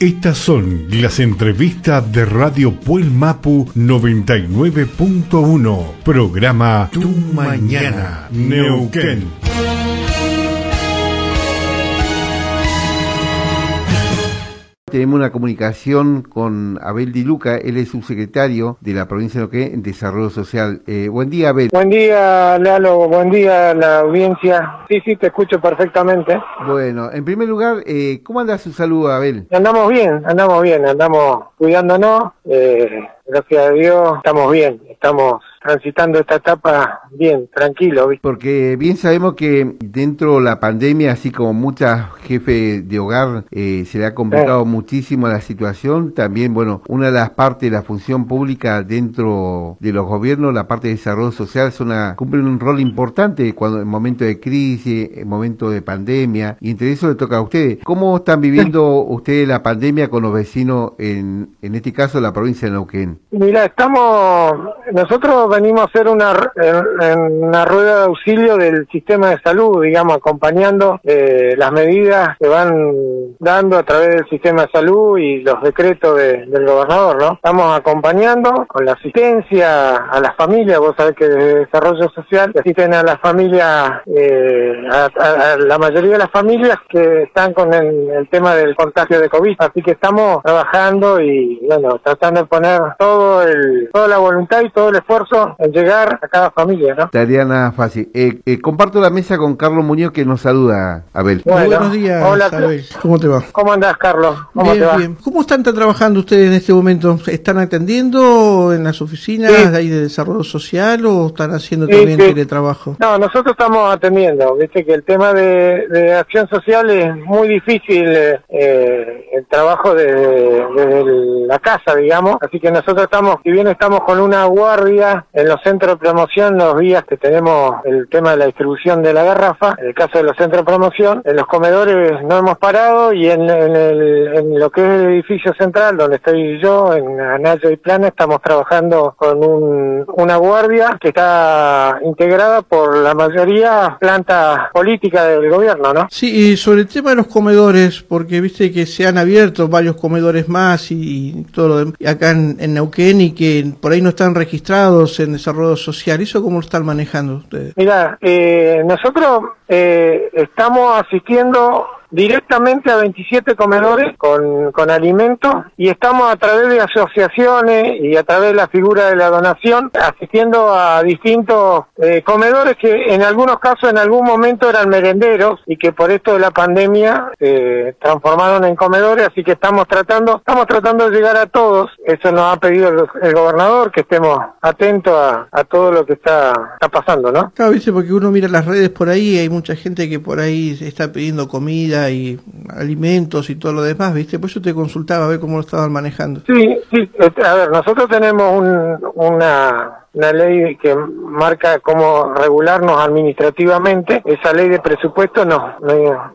Estas son las entrevistas de Radio Puel Mapu 99.1, programa Tu Mañana, Neuquén. Tenemos una comunicación con Abel Di Luca, él es subsecretario de la provincia de Neuquén en Desarrollo Social. Eh, buen día, Abel. Buen día, Lalo, buen día la audiencia. Sí, sí, te escucho perfectamente. Bueno, en primer lugar, eh, ¿cómo anda su salud, Abel? Andamos bien, andamos bien, andamos cuidándonos. Eh, gracias a Dios, estamos bien, estamos transitando esta etapa bien, tranquilo. Porque bien sabemos que dentro de la pandemia, así como muchas jefes de hogar, eh, se le ha complicado muchísimo la situación. También, bueno, una de las partes de la función pública dentro de los gobiernos, la parte de desarrollo social, son cumplen un rol importante cuando en momentos de crisis, en momentos de pandemia, y entre eso le toca a ustedes. ¿Cómo están viviendo ustedes la pandemia con los vecinos, en, en este caso, la provincia de Neuquén? Mira, estamos, nosotros venimos a hacer una, una rueda de auxilio del sistema de salud, digamos, acompañando eh, las medidas que van dando a través del sistema de salud y los decretos del gobernador, ¿no? Estamos acompañando con la asistencia a las familias, vos sabés que de desarrollo social asisten a las familias, eh, a, la mayoría de las familias que están con el, el tema del contagio de COVID, así que estamos trabajando y, bueno, tratando de poner todo el, toda la voluntad y todo el esfuerzo en llegar a cada familia, ¿no? Tarea nada fácil. Eh, eh, comparto la mesa con Carlos Muñoz que nos saluda, Abel. buenos días, hola, Abel. ¿Cómo te va? ¿Cómo andás, Carlos? ¿Cómo bien, bien. ¿Cómo están trabajando ustedes en este momento? ¿Están atendiendo en las oficinas ahí de desarrollo social o están haciendo también teletrabajo? No, nosotros estamos atendiendo. Viste que el tema de, de acción social es muy difícil, eh, el trabajo de, la casa, digamos. Así que nosotros estamos, si bien estamos con una guardia en los centros de promoción, los días que tenemos el tema de la distribución de la garrafa, en el caso de los centros de promoción, en los comedores no hemos parado y en, lo que es el edificio central, donde estoy yo, en Anaya y Plana, estamos trabajando con una guardia que está integrada por la mayoría planta política del gobierno, ¿no? Sí, y sobre el tema de los comedores, porque viste que se han abierto varios comedores más y, todo lo demás, acá en, en Neuquén y que por ahí no están registrados en desarrollo social. ¿Eso cómo lo están manejando ustedes? Mira, eh, nosotros eh, estamos asistiendo directamente a 27 comedores con, con alimentos y estamos a través de asociaciones y a través de la figura de la donación asistiendo a distintos eh, comedores que en algunos casos en algún momento eran merenderos y que por esto de la pandemia se transformaron en comedores así que estamos tratando estamos tratando de llegar a todos eso nos ha pedido el, gobernador que estemos atentos a, a, todo lo que está, está pasando ¿no? Claro, dice porque uno mira las redes por ahí hay mucha gente que por ahí está pidiendo comida y alimentos y todo lo demás, ¿viste? Por eso te consultaba a ver cómo lo estaban manejando. Sí, sí, este, a ver, nosotros tenemos una, una ley que marca cómo regularnos administrativamente. Esa ley de presupuesto nos,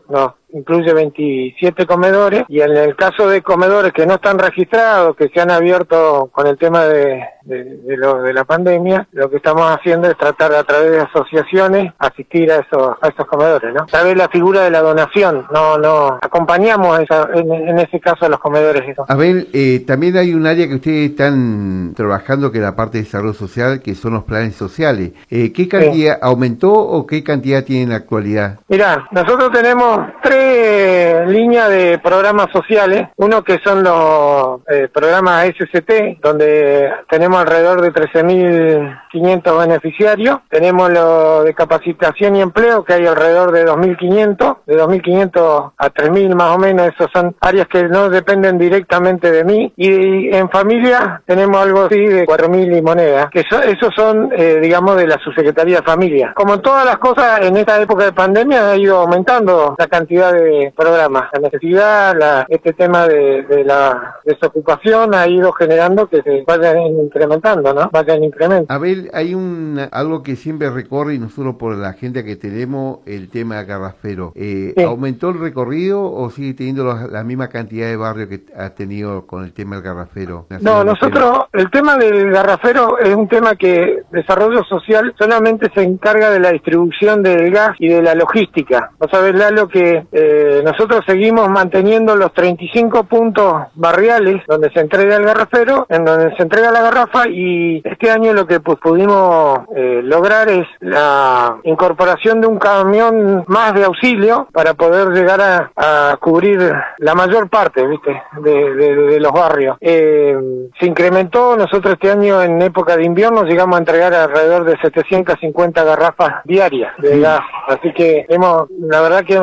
nos, incluye 27 comedores y en el caso de comedores que no están registrados, que se han abierto con el tema de, de, la pandemia, lo que estamos haciendo es tratar a través de asociaciones asistir a esos, a esos comedores, ¿no? A la figura de la donación, no, no, acompañamos en, ese caso a los comedores. Eso. Abel, eh, también hay un área que ustedes están trabajando que es la parte de desarrollo social, que son los planes sociales. Eh, ¿Qué cantidad aumentó o qué cantidad tiene en la actualidad? Mira, nosotros tenemos tres línea de programas sociales, uno que son los eh, programas SCT, donde tenemos alrededor de 13.500 beneficiarios, tenemos lo de capacitación y empleo, que hay alrededor de 2.500, de 2.500 a 3.000 más o menos, esos son áreas que no dependen directamente de mí, y, en familia tenemos algo así de 4.000 y moneda, que esos son, eh, digamos, de la subsecretaría de familia. Como en todas las cosas, en esta época de pandemia ha ido aumentando la cantidad de programas. La necesidad, la, este tema de, la desocupación ha ido generando que se vayan incrementando, ¿no? Vayan incrementando. Abel, hay un algo que siempre recorre y nosotros por la gente que tenemos, el tema de Garrafero. Eh, ¿Aumentó el recorrido o sigue teniendo la misma cantidad de barrios que ha tenido con el tema del Garrafero? No, nosotros, el tema del Garrafero es un tema que Desarrollo Social solamente se encarga de la distribución del gas y de la logística. Vos sabés, Lalo, que eh, nosotros seguimos manteniendo los 35 puntos barriales donde se entrega el garrafero, en donde se entrega la garrafa y este año lo que pues, pudimos eh, lograr es la incorporación de un camión más de auxilio para poder llegar a, cubrir la mayor parte, ¿viste? De, los barrios. Eh, se incrementó, nosotros este año en época de invierno llegamos a entregar alrededor de 750 garrafas diarias de gas, así que hemos, la verdad que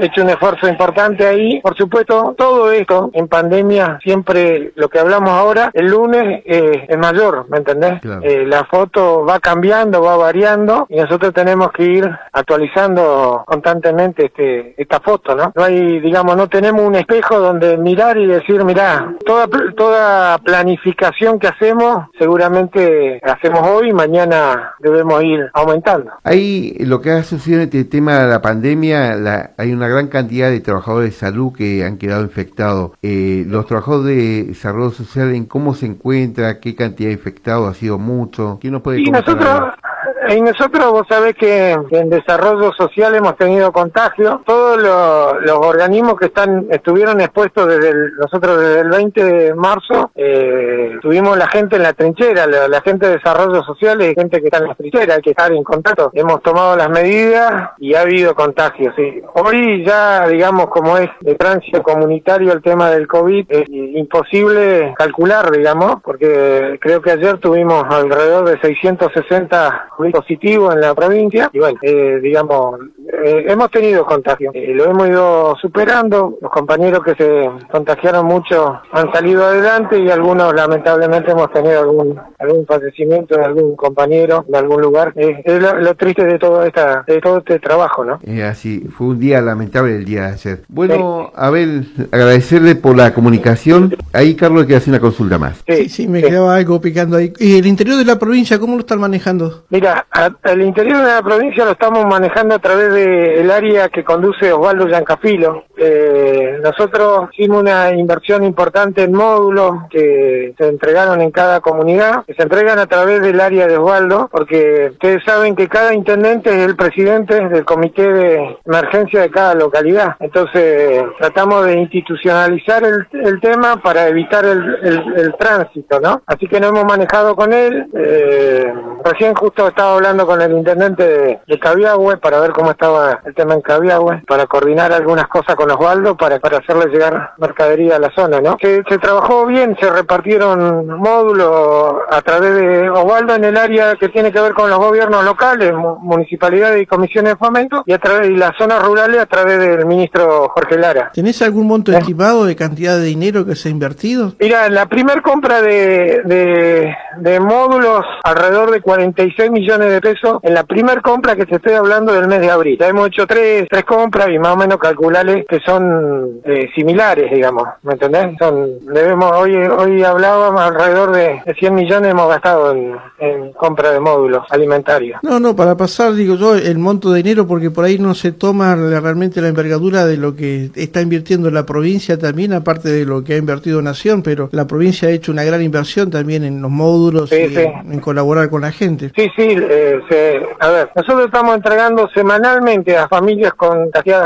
hecho un esfuerzo importante ahí. Por supuesto, todo esto en pandemia, siempre lo que hablamos ahora, el lunes eh, es mayor, ¿me entendés? Eh, la foto va cambiando, va variando y nosotros tenemos que ir actualizando constantemente este, esta foto, ¿no? No hay, digamos, no tenemos un espejo donde mirar y decir, mira, toda, toda planificación que hacemos, seguramente hacemos hoy, mañana debemos ir aumentando. Ahí lo que ha sucedido en este tema de la pandemia, la, hay una gran cantidad de trabajadores de salud que han quedado infectados. Eh, los trabajadores de desarrollo social, ¿en cómo se encuentra? ¿Qué cantidad de infectados? ¿Ha sido mucho? ¿Quién nos puede y nosotros, y nosotros, vos sabés que en desarrollo social hemos tenido contagio. Todos los, organismos que están estuvieron expuestos desde nosotros desde el 20 de marzo, eh, tuvimos la gente en la trinchera, la, gente de desarrollo social y gente que está en la trinchera, hay que estar en contacto. Hemos tomado las medidas y ha habido contagios. Sí. Hoy ya, digamos, como es de tránsito comunitario el tema del COVID, es imposible calcular, digamos, porque creo que ayer tuvimos alrededor de 660 positivo en la provincia y bueno, eh, digamos, eh, hemos tenido contagios, eh, lo hemos ido superando, los compañeros que se contagiaron mucho han salido adelante y algunos lamentablemente hemos tenido algún algún fallecimiento de algún compañero de algún lugar. es lo, triste de todo esta de todo este trabajo, ¿no? así, fue un día lamentable el día de ayer. Bueno, Abel, agradecerle por la comunicación. Ahí Carlos que hace una consulta más. Sí, sí, me quedaba algo picando ahí. ¿Y el interior de la provincia cómo lo están manejando? Mira, el interior de la provincia lo estamos manejando a través del área que conduce Osvaldo Yancafilo. Eh, nosotros hicimos una inversión importante en módulos que se entregaron en cada comunidad, que se entregan a través del área de Osvaldo, porque ustedes saben que cada intendente es el presidente del comité de emergencia de cada localidad. Entonces tratamos de institucionalizar el, tema para evitar el, tránsito, ¿no? Así que nos hemos manejado con él. Eh, recién justo estaba hablando con el intendente de, de Cabiagüe para ver cómo estaba el tema en Cabiagüe, coordinar algunas cosas con Osvaldo para, para hacerle llegar mercadería a la zona, ¿no? Se, se trabajó bien, se repartieron módulos a través de Osvaldo en el área que tiene que ver con los gobiernos locales, municipalidades y comisiones de fomento, y a través de las zonas rurales a través del ministro Jorge Lara. ¿Tenés algún monto estimado de cantidad de dinero que se ha invertido? Mira, la primer compra de, de, de módulos, alrededor de 46 millones de pesos, en la primer compra que te estoy hablando del mes de abril. Ya hemos hecho tres, tres compras y más o menos calculales que son eh, similares, digamos, ¿me entendés? Son, debemos, hoy, hoy hablábamos alrededor de, 100 millones hemos gastado en, compra de módulos alimentarios. No, no, para pasar, digo yo, el monto de dinero, porque por ahí no se toma realmente la envergadura de lo que está invirtiendo la provincia también, aparte de lo que ha invertido Nación, pero la provincia ha hecho una gran inversión también en los módulos y En, colaborar con la gente. Sí, sí, eh, a ver, nosotros estamos entregando semanalmente a familias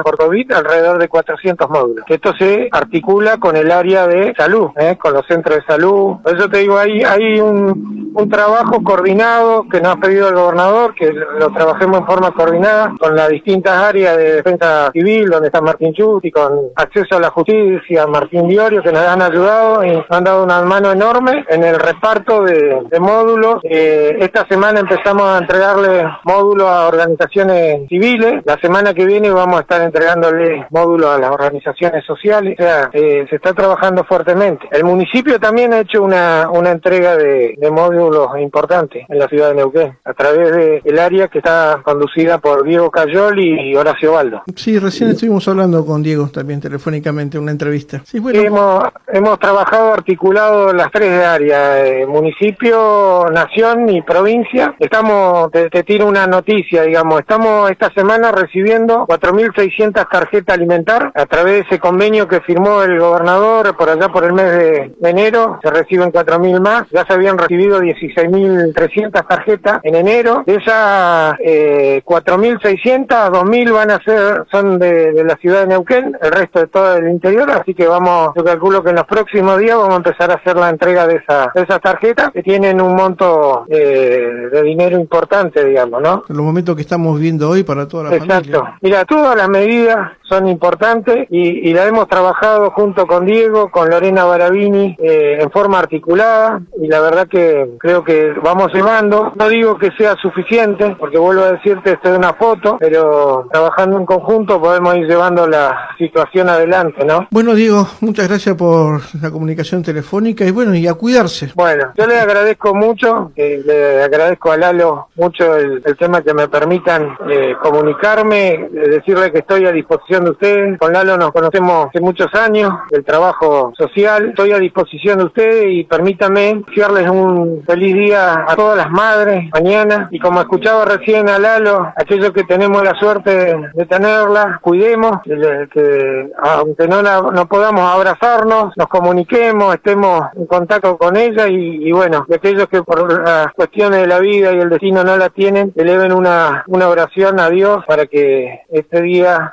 por COVID alrededor de 400 módulos. Esto se articula con el área de salud, ¿eh? con los centros de salud. Por eso te digo, hay, hay un, un trabajo coordinado que nos ha pedido el gobernador, que lo trabajemos en forma coordinada con las distintas áreas de defensa civil, donde está Martín Chuti, con acceso a la justicia, Martín Diorio, que nos han ayudado y nos han dado una mano enorme en el reparto de, módulos. Eh, esta semana empezamos a entregarle módulos a organizaciones civiles. La semana que viene vamos a estar entregándole módulos a las organizaciones sociales. O sea, eh, se está trabajando fuertemente. El municipio también ha hecho una, una entrega de, módulos importantes en la ciudad de Neuquén a través del el área que está conducida por Diego Cayol y Horacio Baldo. Sí, recién estuvimos hablando con Diego también telefónicamente, una entrevista. Sí, bueno. hemos, hemos trabajado articulado las tres áreas, eh, municipio, nación y provincia. Estamos, te, te tiro una noticia, digamos, estamos esta semana recibiendo 4.600 tarjetas alimentar a través de ese convenio que firmó el gobernador por allá por el mes de enero, se reciben 4.000 más, ya se habían recibido 16.300 tarjetas en enero, de esas eh, 4.600, 2.000 van a ser, son de, de, la ciudad de Neuquén, el resto de todo el interior, así que vamos, yo calculo que en los próximos días vamos a empezar a hacer la entrega de, esa, de esas tarjetas que tienen un monto eh, de dinero importante, digamos, ¿no? En los momentos que estamos viendo hoy para toda la Exacto. familia. Mira, todas las medidas son importantes y, y la hemos trabajado junto con Diego, con Lorena Barabini, eh, en forma articulada y la verdad que creo que vamos llevando. No digo que sea suficiente, porque vuelvo a decirte, esto es una foto, pero trabajando en conjunto podemos ir llevando la situación adelante, ¿no? Bueno, Diego, muchas gracias por la comunicación telefónica y bueno, y a cuidarse. Bueno, yo le agradezco mucho, eh, le agradezco a Lalo mucho el, el tema que me permitan eh, comunicarme, decirle que estoy a disposición de ustedes. Con Lalo nos conocemos hace muchos años del trabajo social. Estoy a disposición de ustedes y permítame desearles un feliz día a todas las madres mañana. Y como escuchaba recién a Lalo, aquellos que tenemos la suerte de tenerla, cuidemos, que, que aunque no, la, no podamos abrazarnos, nos comuniquemos, estemos en contacto con ella y, y bueno, aquellos que por las cuestiones de la vida y el destino no la tienen, eleven una, una oración a Dios para que este día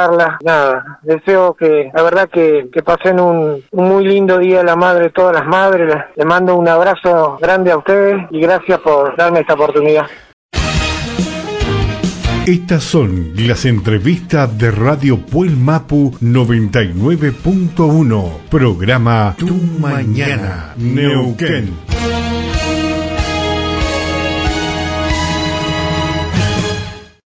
recordarla. Nada, deseo que, la verdad que, que pasen un, un muy lindo día a la madre de todas las madres. Le mando un abrazo grande a ustedes y gracias por darme esta oportunidad. Estas son las entrevistas de Radio Puel Mapu 99.1, programa Tu Mañana, Neuquén.